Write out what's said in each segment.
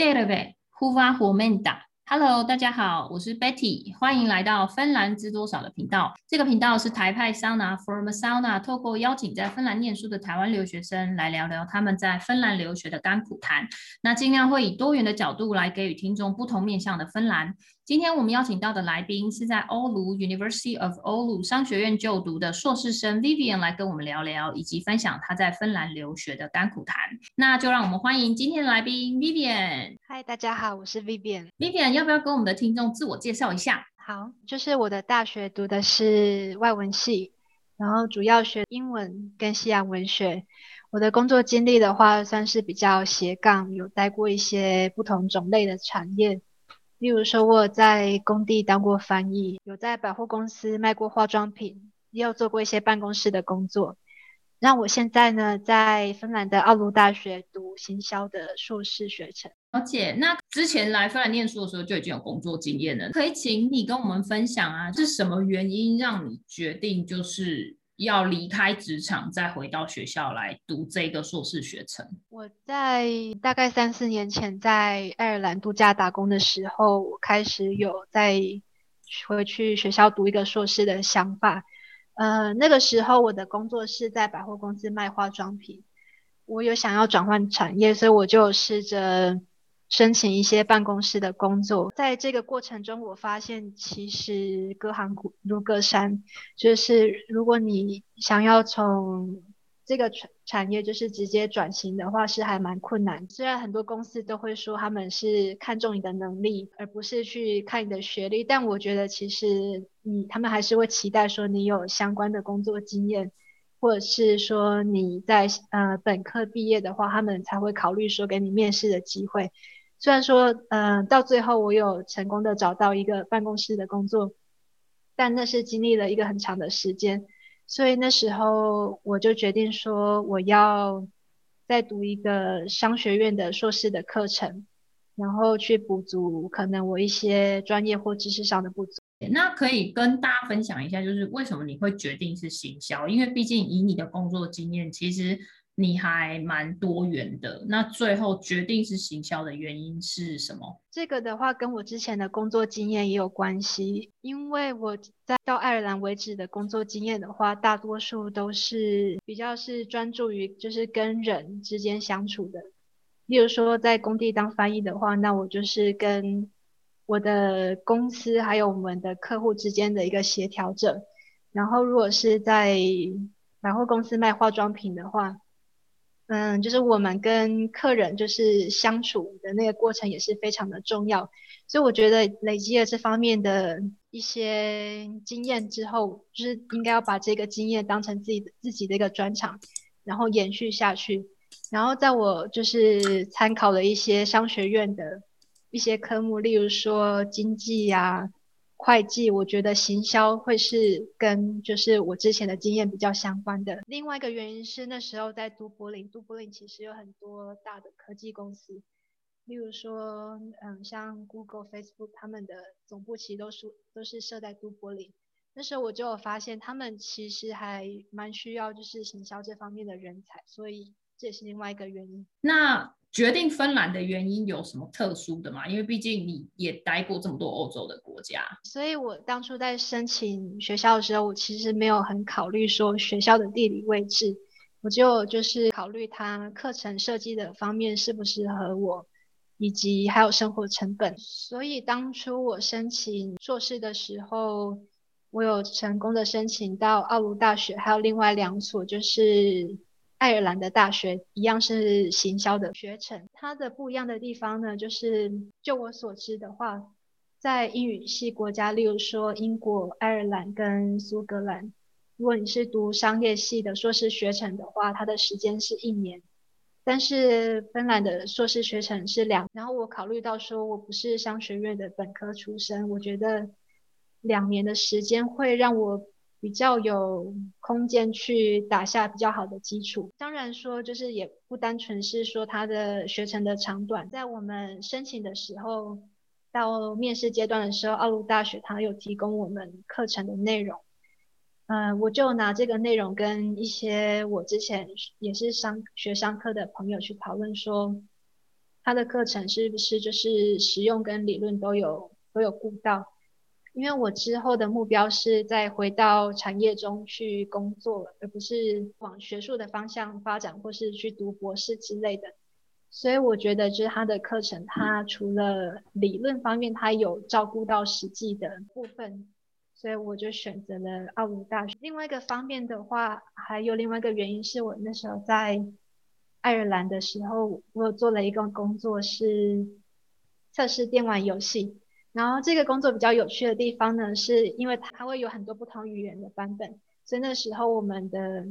Terve, hyvää huomenta. Hello，大家好，我是 Betty，欢迎来到芬兰知多少的频道。这个频道是台派 Sauna from Sauna，透过邀请在芬兰念书的台湾留学生来聊聊他们在芬兰留学的甘苦谈。那尽量会以多元的角度来给予听众不同面向的芬兰。今天我们邀请到的来宾是在欧鲁 University of Oulu 商学院就读的硕士生 Vivian 来跟我们聊聊，以及分享他在芬兰留学的甘苦谈。那就让我们欢迎今天的来宾 Vivian。嗨，大家好，我是 Vivian。Vivian 要不要跟我们的听众自我介绍一下？好，就是我的大学读的是外文系，然后主要学英文跟西洋文学。我的工作经历的话，算是比较斜杠，有待过一些不同种类的产业。例如说，我在工地当过翻译，有在百货公司卖过化妆品，也有做过一些办公室的工作。那我现在呢，在芬兰的奥卢大学读行销的硕士学程。而且，那之前来芬兰念书的时候就已经有工作经验了，可以请你跟我们分享啊，是什么原因让你决定就是？要离开职场，再回到学校来读这个硕士学程。我在大概三四年前在爱尔兰度假打工的时候，我开始有在回去学校读一个硕士的想法。呃，那个时候我的工作是在百货公司卖化妆品，我有想要转换产业，所以我就试着。申请一些办公室的工作，在这个过程中，我发现其实隔行如隔山，就是如果你想要从这个产产业就是直接转型的话，是还蛮困难。虽然很多公司都会说他们是看重你的能力，而不是去看你的学历，但我觉得其实你他们还是会期待说你有相关的工作经验，或者是说你在呃本科毕业的话，他们才会考虑说给你面试的机会。虽然说，嗯、到最后我有成功的找到一个办公室的工作，但那是经历了一个很长的时间，所以那时候我就决定说，我要再读一个商学院的硕士的课程，然后去补足可能我一些专业或知识上的不足。那可以跟大家分享一下，就是为什么你会决定是行销？因为毕竟以你的工作经验，其实。你还蛮多元的，那最后决定是行销的原因是什么？这个的话跟我之前的工作经验也有关系，因为我在到爱尔兰为止的工作经验的话，大多数都是比较是专注于就是跟人之间相处的。例如说在工地当翻译的话，那我就是跟我的公司还有我们的客户之间的一个协调者。然后如果是在百货公司卖化妆品的话，嗯，就是我们跟客人就是相处的那个过程也是非常的重要，所以我觉得累积了这方面的一些经验之后，就是应该要把这个经验当成自己的自己的一个专长，然后延续下去。然后在我就是参考了一些商学院的一些科目，例如说经济呀。会计，我觉得行销会是跟就是我之前的经验比较相关的。另外一个原因是那时候在都柏林，都柏林其实有很多大的科技公司，例如说，嗯，像 Google、Facebook，他们的总部其实都是都是设在都柏林。那时候我就有发现，他们其实还蛮需要就是行销这方面的人才，所以这也是另外一个原因。那决定芬兰的原因有什么特殊的吗？因为毕竟你也待过这么多欧洲的国家，所以我当初在申请学校的时候，我其实没有很考虑说学校的地理位置，我就就是考虑它课程设计的方面适不适合我，以及还有生活成本。所以当初我申请硕士的时候，我有成功的申请到奥鲁大学，还有另外两所就是。爱尔兰的大学一样是行销的学程，它的不一样的地方呢，就是就我所知的话，在英语系国家，例如说英国、爱尔兰跟苏格兰，如果你是读商业系的硕士学程的话，它的时间是一年，但是芬兰的硕士学程是两。然后我考虑到说我不是商学院的本科出身，我觉得两年的时间会让我。比较有空间去打下比较好的基础。当然说，就是也不单纯是说它的学程的长短。在我们申请的时候，到面试阶段的时候，奥鲁大学它有提供我们课程的内容。嗯、我就拿这个内容跟一些我之前也是商学商科的朋友去讨论说，他的课程是不是就是实用跟理论都有都有顾到？因为我之后的目标是再回到产业中去工作，而不是往学术的方向发展，或是去读博士之类的。所以我觉得，就是他的课程，他除了理论方面，他有照顾到实际的部分，所以我就选择了奥鲁大学。另外一个方面的话，还有另外一个原因是我那时候在爱尔兰的时候，我做了一个工作是测试电玩游戏。然后这个工作比较有趣的地方呢，是因为它会有很多不同语言的版本，所以那时候我们的，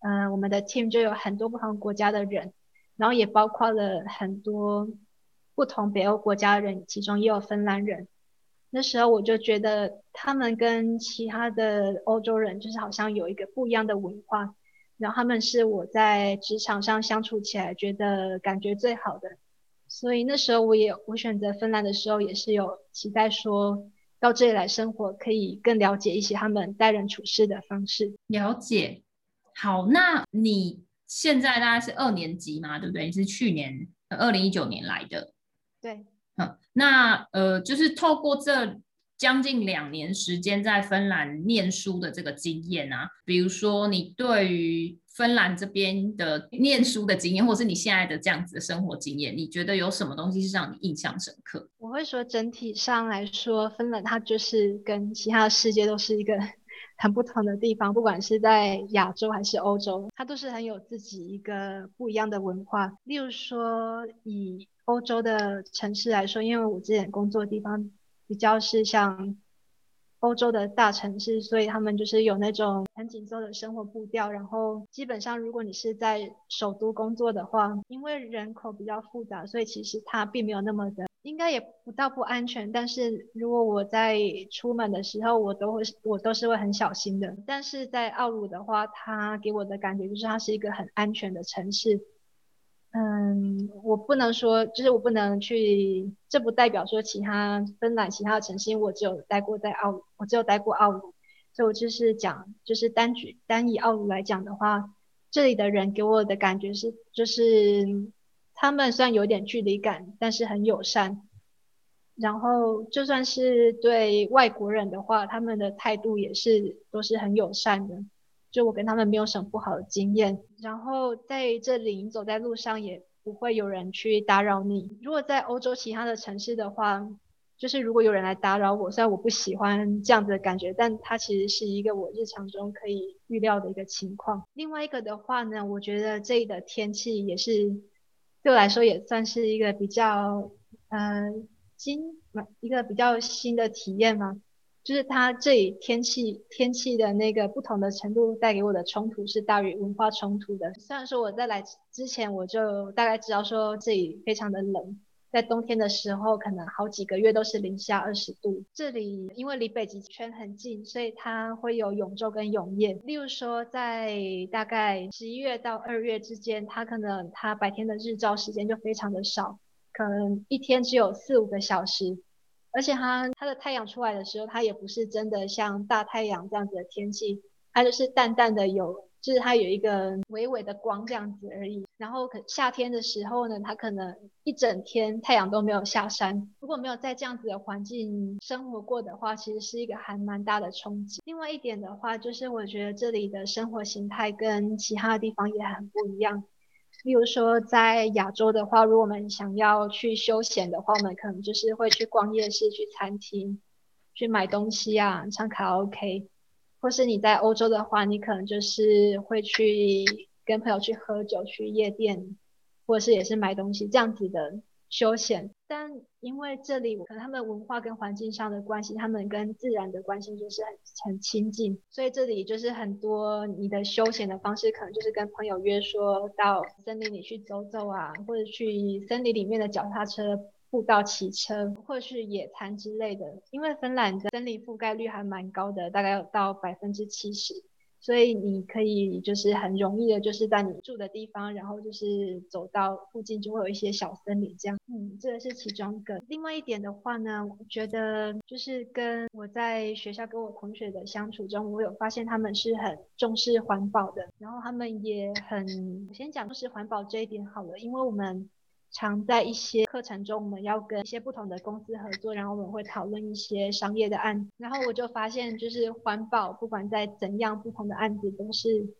呃，我们的 team 就有很多不同国家的人，然后也包括了很多不同北欧国家的人，其中也有芬兰人。那时候我就觉得他们跟其他的欧洲人就是好像有一个不一样的文化，然后他们是我在职场上相处起来觉得感觉最好的。所以那时候我也我选择芬兰的时候也是有期待说到这里来生活，可以更了解一些他们待人处事的方式。了解，好，那你现在大概是二年级嘛，对不对？你是去年二零一九年来的。对，嗯，那呃，就是透过这将近两年时间在芬兰念书的这个经验啊，比如说你对于芬兰这边的念书的经验，或是你现在的这样子的生活经验，你觉得有什么东西是让你印象深刻？我会说，整体上来说，芬兰它就是跟其他世界都是一个 很不同的地方，不管是在亚洲还是欧洲，它都是很有自己一个不一样的文化。例如说，以欧洲的城市来说，因为我之前工作的地方比较是像。欧洲的大城市，所以他们就是有那种很紧凑的生活步调。然后基本上，如果你是在首都工作的话，因为人口比较复杂，所以其实它并没有那么的，应该也不到不安全。但是如果我在出门的时候，我都会我都是会很小心的。但是在奥鲁的话，它给我的感觉就是它是一个很安全的城市。嗯，我不能说，就是我不能去，这不代表说其他芬兰其他的城市，因为我只有待过在奥鲁，我只有待过奥鲁，所以我就是讲，就是单举单以奥鲁来讲的话，这里的人给我的感觉是，就是他们虽然有点距离感，但是很友善，然后就算是对外国人的话，他们的态度也是都是很友善的。就我跟他们没有什么不好的经验，然后在这里你走在路上也不会有人去打扰你。如果在欧洲其他的城市的话，就是如果有人来打扰我，虽然我不喜欢这样子的感觉，但它其实是一个我日常中可以预料的一个情况。另外一个的话呢，我觉得这里的天气也是对我来说也算是一个比较呃新一个比较新的体验嘛。就是它这里天气天气的那个不同的程度带给我的冲突是大于文化冲突的。虽然说我在来之前我就大概知道说这里非常的冷，在冬天的时候可能好几个月都是零下二十度。这里因为离北极圈很近，所以它会有永昼跟永夜。例如说在大概十一月到二月之间，它可能它白天的日照时间就非常的少，可能一天只有四五个小时。而且它它的太阳出来的时候，它也不是真的像大太阳这样子的天气，它就是淡淡的有，就是它有一个微微的光这样子而已。然后可夏天的时候呢，它可能一整天太阳都没有下山。如果没有在这样子的环境生活过的话，其实是一个还蛮大的冲击。另外一点的话，就是我觉得这里的生活形态跟其他的地方也很不一样。例如说，在亚洲的话，如果我们想要去休闲的话，我们可能就是会去逛夜市、去餐厅、去买东西啊，唱卡拉 OK，或是你在欧洲的话，你可能就是会去跟朋友去喝酒、去夜店，或是也是买东西这样子的。休闲，但因为这里可能他们文化跟环境上的关系，他们跟自然的关系就是很很亲近，所以这里就是很多你的休闲的方式，可能就是跟朋友约说到森林里去走走啊，或者去森林里面的脚踏车步道骑车，或是野餐之类的。因为芬兰的森林覆盖率还蛮高的，大概有到百分之七十。所以你可以就是很容易的，就是在你住的地方，然后就是走到附近就会有一些小森林这样。嗯，这个是其中一个。另外一点的话呢，我觉得就是跟我在学校跟我同学的相处中，我有发现他们是很重视环保的，然后他们也很，我先讲重视环保这一点好了，因为我们常在一些课程中，我们要跟一些不同的公司合作，然后我们会讨论一些商业的案子。然后我就发现，就是环保，不管在怎样不同的案子，都是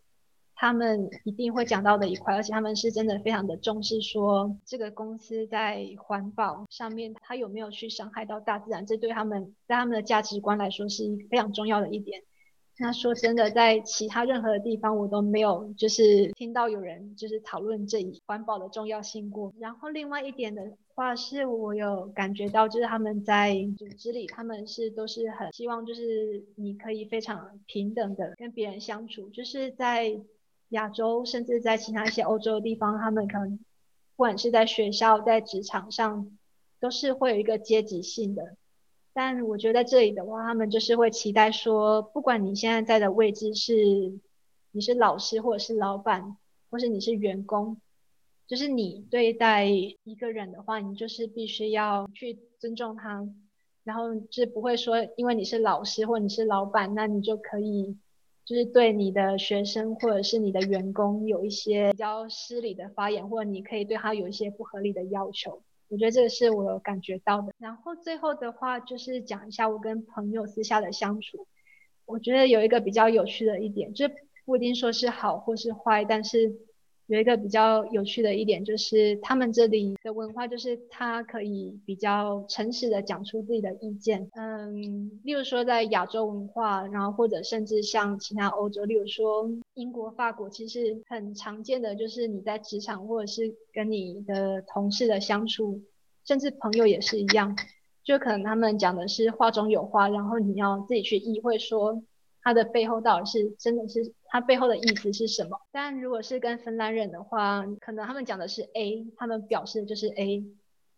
他们一定会讲到的一块，而且他们是真的非常的重视，说这个公司在环保上面，它有没有去伤害到大自然，这对他们在他们的价值观来说是一非常重要的一点。那说真的，在其他任何的地方，我都没有就是听到有人就是讨论这一环保的重要性过。然后另外一点的话，是我有感觉到，就是他们在组织里，他们是都是很希望，就是你可以非常平等的跟别人相处。就是在亚洲，甚至在其他一些欧洲的地方，他们可能不管是在学校、在职场上，都是会有一个阶级性的。但我觉得在这里的话，他们就是会期待说，不管你现在在的位置是你是老师，或者是老板，或是你是员工，就是你对待一个人的话，你就是必须要去尊重他，然后就不会说，因为你是老师或你是老板，那你就可以就是对你的学生或者是你的员工有一些比较失礼的发言，或者你可以对他有一些不合理的要求。我觉得这个是我有感觉到的。然后最后的话就是讲一下我跟朋友私下的相处。我觉得有一个比较有趣的一点，就不一定说是好或是坏，但是。有一个比较有趣的一点，就是他们这里的文化，就是他可以比较诚实的讲出自己的意见。嗯，例如说在亚洲文化，然后或者甚至像其他欧洲，例如说英国、法国，其实很常见的就是你在职场或者是跟你的同事的相处，甚至朋友也是一样，就可能他们讲的是话中有话，然后你要自己去意会说。它的背后到底是真的是它背后的意思是什么？但如果是跟芬兰人的话，可能他们讲的是 A，他们表示的就是 A。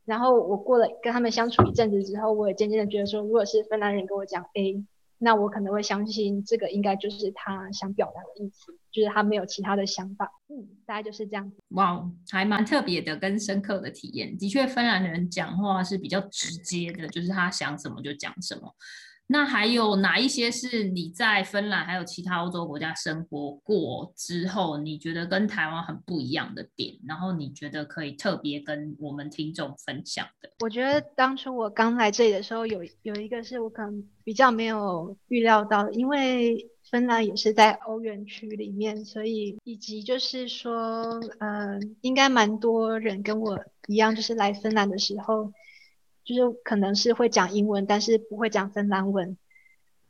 然后我过了跟他们相处一阵子之后，我也渐渐的觉得说，如果是芬兰人跟我讲 A，那我可能会相信这个应该就是他想表达的意思，就是他没有其他的想法。嗯，大概就是这样子。哇，还蛮特别的跟深刻的体验。的确，芬兰人讲话是比较直接的，就是他想什么就讲什么。那还有哪一些是你在芬兰还有其他欧洲国家生活过之后，你觉得跟台湾很不一样的点？然后你觉得可以特别跟我们听众分享的？我觉得当初我刚来这里的时候有，有一个是我可能比较没有预料到，因为芬兰也是在欧元区里面，所以以及就是说，嗯、呃，应该蛮多人跟我一样，就是来芬兰的时候。就是可能是会讲英文，但是不会讲芬兰文。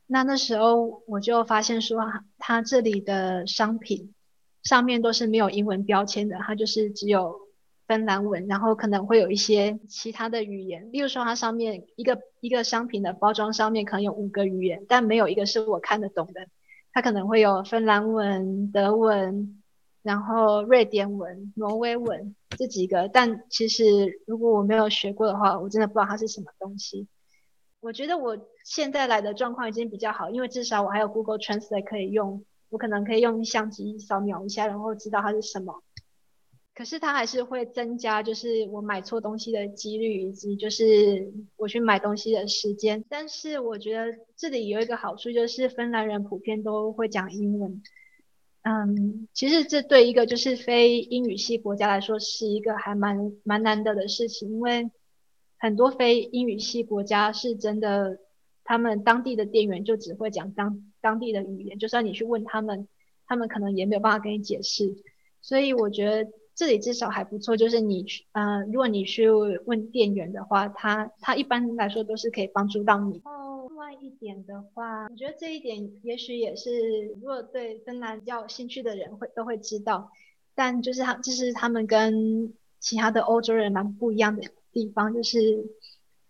那那时候我就发现说，它这里的商品上面都是没有英文标签的，它就是只有芬兰文，然后可能会有一些其他的语言。例如说，它上面一个一个商品的包装上面可能有五个语言，但没有一个是我看得懂的。它可能会有芬兰文、德文。然后瑞典文、挪威文这几个，但其实如果我没有学过的话，我真的不知道它是什么东西。我觉得我现在来的状况已经比较好，因为至少我还有 Google Translate 可以用，我可能可以用相机扫描一下，然后知道它是什么。可是它还是会增加，就是我买错东西的几率，以及就是我去买东西的时间。但是我觉得这里有一个好处，就是芬兰人普遍都会讲英文。嗯，其实这对一个就是非英语系国家来说是一个还蛮蛮难得的事情，因为很多非英语系国家是真的，他们当地的店员就只会讲当当地的语言，就算你去问他们，他们可能也没有办法跟你解释。所以我觉得这里至少还不错，就是你去，嗯，如果你去问店员的话，他他一般来说都是可以帮助到你。另外一点的话，我觉得这一点也许也是，如果对芬兰比较有兴趣的人会都会知道。但就是他，就是他们跟其他的欧洲人蛮不一样的地方，就是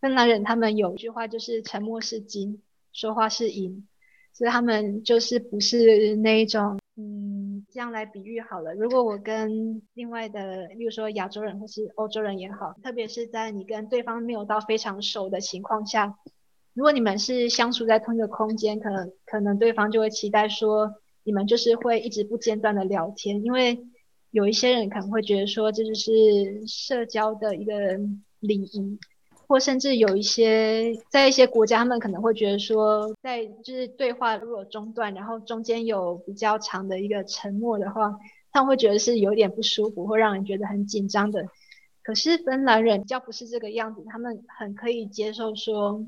芬兰人他们有一句话就是沉默是金，说话是银，所以他们就是不是那一种，嗯，这样来比喻好了。如果我跟另外的，例如说亚洲人或是欧洲人也好，特别是在你跟对方没有到非常熟的情况下。如果你们是相处在同一个空间，可能可能对方就会期待说，你们就是会一直不间断的聊天，因为有一些人可能会觉得说，这就是社交的一个礼仪，或甚至有一些在一些国家，他们可能会觉得说，在就是对话如果中断，然后中间有比较长的一个沉默的话，他们会觉得是有点不舒服，会让人觉得很紧张的。可是芬兰人比较不是这个样子，他们很可以接受说。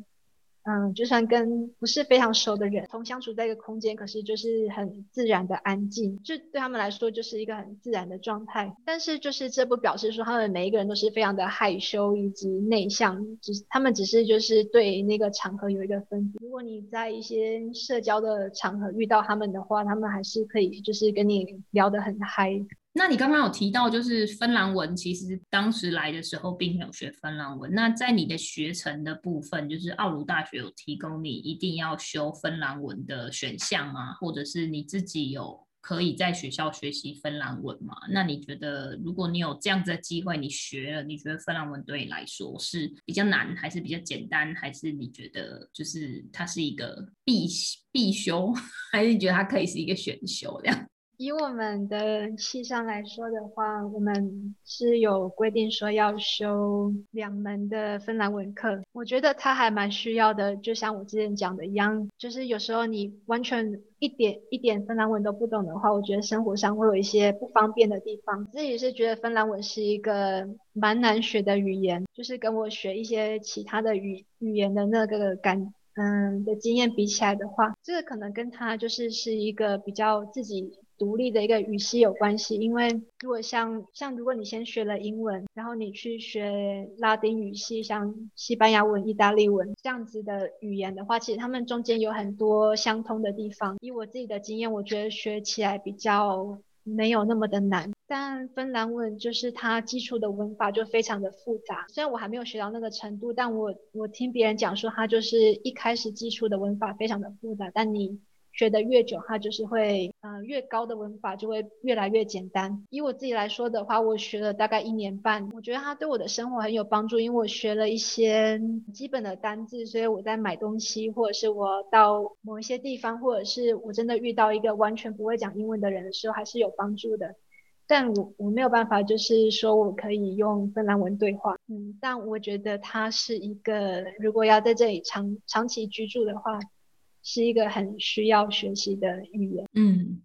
嗯，就算跟不是非常熟的人同相处在一个空间，可是就是很自然的安静，这对他们来说就是一个很自然的状态。但是就是这不表示说他们每一个人都是非常的害羞以及内向，只是他们只是就是对那个场合有一个分别。如果你在一些社交的场合遇到他们的话，他们还是可以就是跟你聊得很嗨。那你刚刚有提到，就是芬兰文，其实当时来的时候并没有学芬兰文。那在你的学程的部分，就是奥鲁大学有提供你一定要修芬兰文的选项吗？或者是你自己有可以在学校学习芬兰文吗？那你觉得，如果你有这样子的机会，你学了，你觉得芬兰文对你来说是比较难，还是比较简单？还是你觉得就是它是一个必必修，还是你觉得它可以是一个选修这样？以我们的系上来说的话，我们是有规定说要修两门的芬兰文课。我觉得他还蛮需要的，就像我之前讲的一样，就是有时候你完全一点一点芬兰文都不懂的话，我觉得生活上会有一些不方便的地方。自己是觉得芬兰文是一个蛮难学的语言，就是跟我学一些其他的语语言的那个感嗯的经验比起来的话，这个可能跟他就是是一个比较自己。独立的一个语系有关系，因为如果像像如果你先学了英文，然后你去学拉丁语系，像西班牙文、意大利文这样子的语言的话，其实他们中间有很多相通的地方。以我自己的经验，我觉得学起来比较没有那么的难。但芬兰文就是它基础的文法就非常的复杂，虽然我还没有学到那个程度，但我我听别人讲说，它就是一开始基础的文法非常的复杂，但你。学得越久，它就是会，呃，越高的文法就会越来越简单。以我自己来说的话，我学了大概一年半，我觉得它对我的生活很有帮助，因为我学了一些基本的单字，所以我在买东西，或者是我到某一些地方，或者是我真的遇到一个完全不会讲英文的人的时候，还是有帮助的。但我我没有办法，就是说我可以用芬兰文对话，嗯，但我觉得它是一个，如果要在这里长长期居住的话。是一个很需要学习的语言。嗯，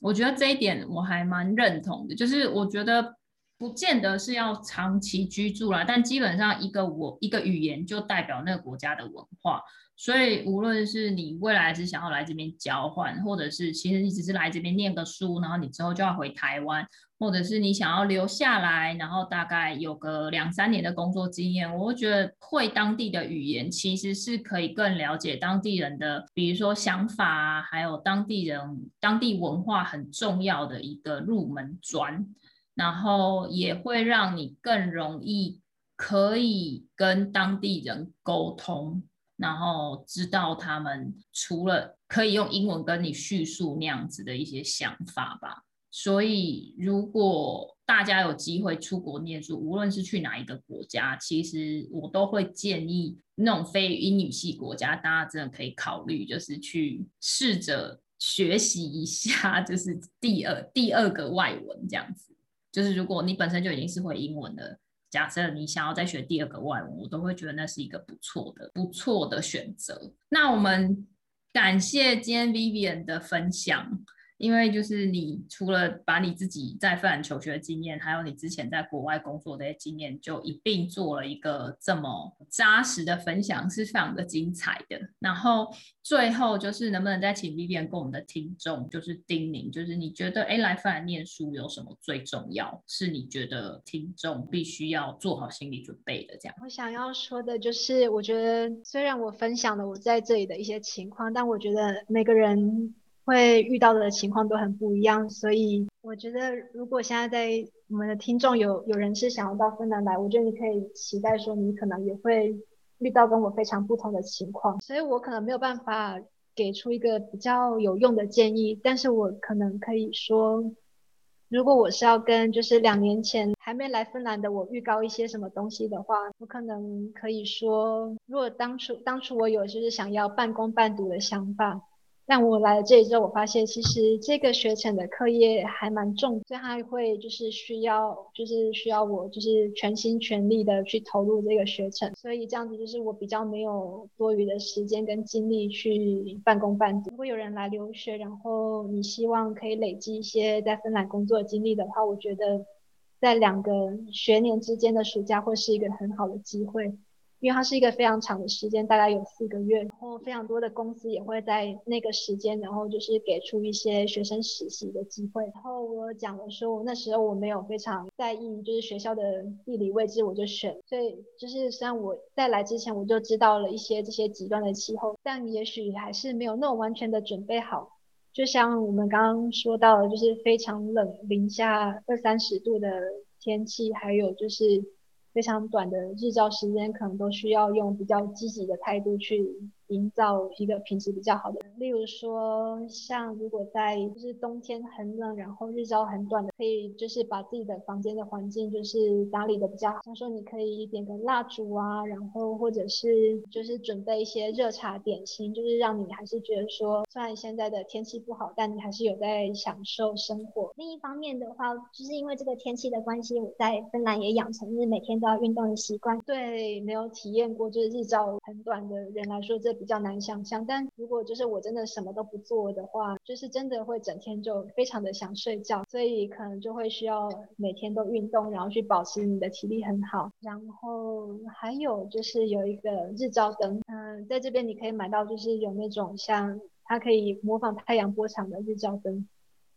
我觉得这一点我还蛮认同的，就是我觉得不见得是要长期居住啦，但基本上一个我一个语言就代表那个国家的文化。所以，无论是你未来是想要来这边交换，或者是其实你只是来这边念个书，然后你之后就要回台湾，或者是你想要留下来，然后大概有个两三年的工作经验，我会觉得会当地的语言其实是可以更了解当地人的，比如说想法，还有当地人当地文化很重要的一个入门砖，然后也会让你更容易可以跟当地人沟通。然后知道他们除了可以用英文跟你叙述那样子的一些想法吧，所以如果大家有机会出国念书，无论是去哪一个国家，其实我都会建议那种非英语系国家，大家真的可以考虑，就是去试着学习一下，就是第二第二个外文这样子。就是如果你本身就已经是会英文的。假设你想要再学第二个外文，我都会觉得那是一个不错的、不错的选择。那我们感谢今天 Vivian 的分享。因为就是你除了把你自己在芬兰求学的经验，还有你之前在国外工作的经验，就一并做了一个这么扎实的分享，是非常的精彩的。然后最后就是能不能再请 Vivian 跟我们的听众就是叮咛，就是你觉得哎来芬兰念书有什么最重要？是你觉得听众必须要做好心理准备的这样？我想要说的就是，我觉得虽然我分享了我在这里的一些情况，但我觉得每个人。会遇到的情况都很不一样，所以我觉得如果现在在我们的听众有有人是想要到芬兰来，我觉得你可以期待说你可能也会遇到跟我非常不同的情况，所以我可能没有办法给出一个比较有用的建议，但是我可能可以说，如果我是要跟就是两年前还没来芬兰的我预告一些什么东西的话，我可能可以说，如果当初当初我有就是想要半工半读的想法。但我来了这里之后，我发现其实这个学程的课业还蛮重，所以他会就是需要，就是需要我就是全心全力的去投入这个学程，所以这样子就是我比较没有多余的时间跟精力去半工半读。如果有人来留学，然后你希望可以累积一些在芬兰工作经历的话，我觉得在两个学年之间的暑假会是一个很好的机会。因为它是一个非常长的时间，大概有四个月，然后非常多的公司也会在那个时间，然后就是给出一些学生实习的机会。然后我讲了说，我那时候我没有非常在意，就是学校的地理位置，我就选。所以就是虽然我在来之前我就知道了一些这些极端的气候，但也许还是没有那种完全的准备好。就像我们刚刚说到的，就是非常冷，零下二三十度的天气，还有就是。非常短的日照时间，可能都需要用比较积极的态度去营造一个品质比较好的。例如说，像如果在就是冬天很冷，然后日照很短的，可以就是把自己的房间的环境就是打理的比较好。像说你可以点个蜡烛啊，然后或者是就是准备一些热茶点心，就是让你还是觉得说，虽然现在的天气不好，但你还是有在享受生活。另一方面的话，就是因为这个天气的关系，我在芬兰也养成就是每天都要运动的习惯。对，没有体验过就是日照很短的人来说，这比较难想象。但如果就是我真的什么都不做的话，就是真的会整天就非常的想睡觉，所以可能就会需要每天都运动，然后去保持你的体力很好。然后还有就是有一个日照灯，嗯，在这边你可以买到，就是有那种像它可以模仿太阳波长的日照灯。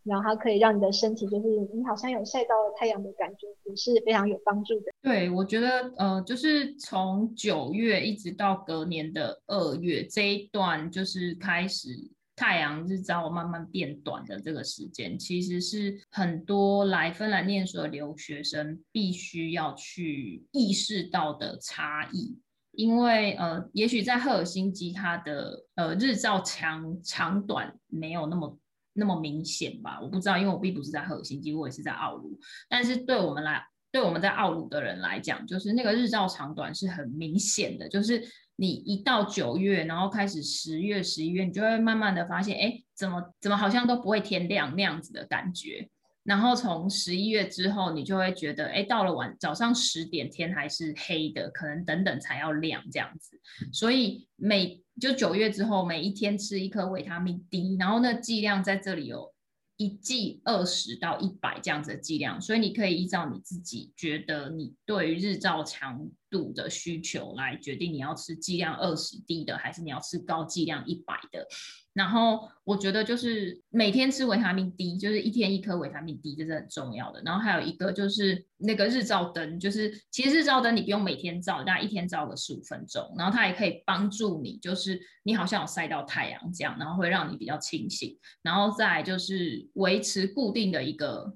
然后它可以让你的身体，就是你好像有晒到了太阳的感觉，也是非常有帮助的。对，我觉得，呃，就是从九月一直到隔年的二月这一段，就是开始太阳日照慢慢变短的这个时间，其实是很多来芬兰念书的留学生必须要去意识到的差异。因为，呃，也许在赫尔辛基，它的呃日照长长短没有那么。那么明显吧？我不知道，因为我并不是在赫尔辛基，我也是在奥鲁。但是对我们来，对我们在奥鲁的人来讲，就是那个日照长短是很明显的。就是你一到九月，然后开始十月、十一月，你就会慢慢的发现，哎，怎么怎么好像都不会天亮那样子的感觉。然后从十一月之后，你就会觉得，哎，到了晚早上十点，天还是黑的，可能等等才要亮这样子。所以每就九月之后，每一天吃一颗维他命 D，然后那剂量在这里有一剂二十到一百这样子的剂量，所以你可以依照你自己觉得你对于日照强度的需求来决定你要吃剂量二十滴的，还是你要吃高剂量一百的。然后我觉得就是每天吃维他命 D，就是一天一颗维他命 D，这是很重要的。然后还有一个就是那个日照灯，就是其实日照灯你不用每天照，大概一天照个十五分钟，然后它也可以帮助你，就是你好像有晒到太阳这样，然后会让你比较清醒。然后再就是维持固定的一个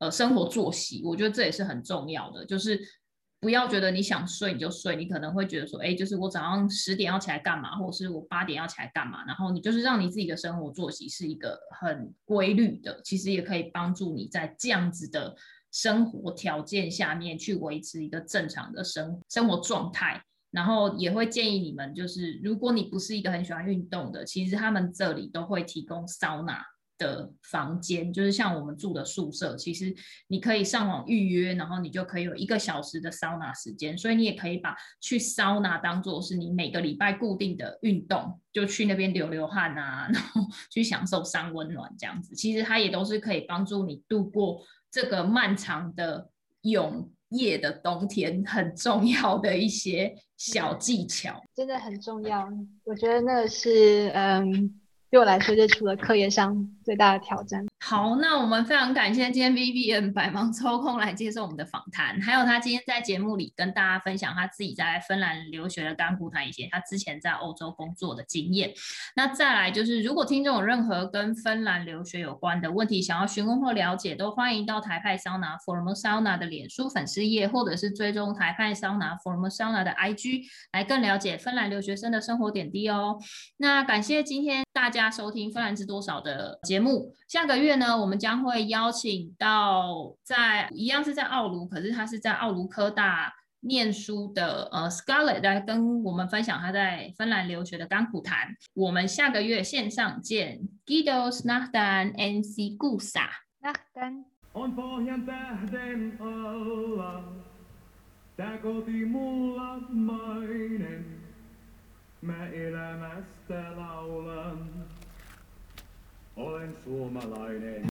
呃生活作息，我觉得这也是很重要的，就是。不要觉得你想睡你就睡，你可能会觉得说，哎，就是我早上十点要起来干嘛，或者是我八点要起来干嘛，然后你就是让你自己的生活作息是一个很规律的，其实也可以帮助你在这样子的生活条件下面去维持一个正常的生生活状态，然后也会建议你们，就是如果你不是一个很喜欢运动的，其实他们这里都会提供桑拿。的房间就是像我们住的宿舍，其实你可以上网预约，然后你就可以有一个小时的桑拿时间，所以你也可以把去桑拿当做是你每个礼拜固定的运动，就去那边流流汗啊，然后 去享受桑温暖这样子。其实它也都是可以帮助你度过这个漫长的永夜的冬天，很重要的一些小技巧，真的很重要。我觉得那个是嗯。对我来说，这除了课业上最大的挑战。好，那我们非常感谢今天 Vivian 百忙抽空来接受我们的访谈，还有他今天在节目里跟大家分享他自己在芬兰留学的甘苦谈，以及他之前在欧洲工作的经验。那再来就是，如果听众有任何跟芬兰留学有关的问题，想要询问或了解，都欢迎到台派桑拿 Form Sauna 的脸书粉丝页，或者是追踪台派桑拿 Form Sauna 的 IG，来更了解芬兰留学生的生活点滴哦。那感谢今天大家收听《芬兰知多少》的节目。下个月呢，我们将会邀请到在一样是在奥卢，可是他是在奥卢科大念书的呃 Scarlett 来跟我们分享他在芬兰留学的甘苦谈。我们下个月线上见，Kiitos nähdään ensi kuussa。nähdään。Olen suomalainen.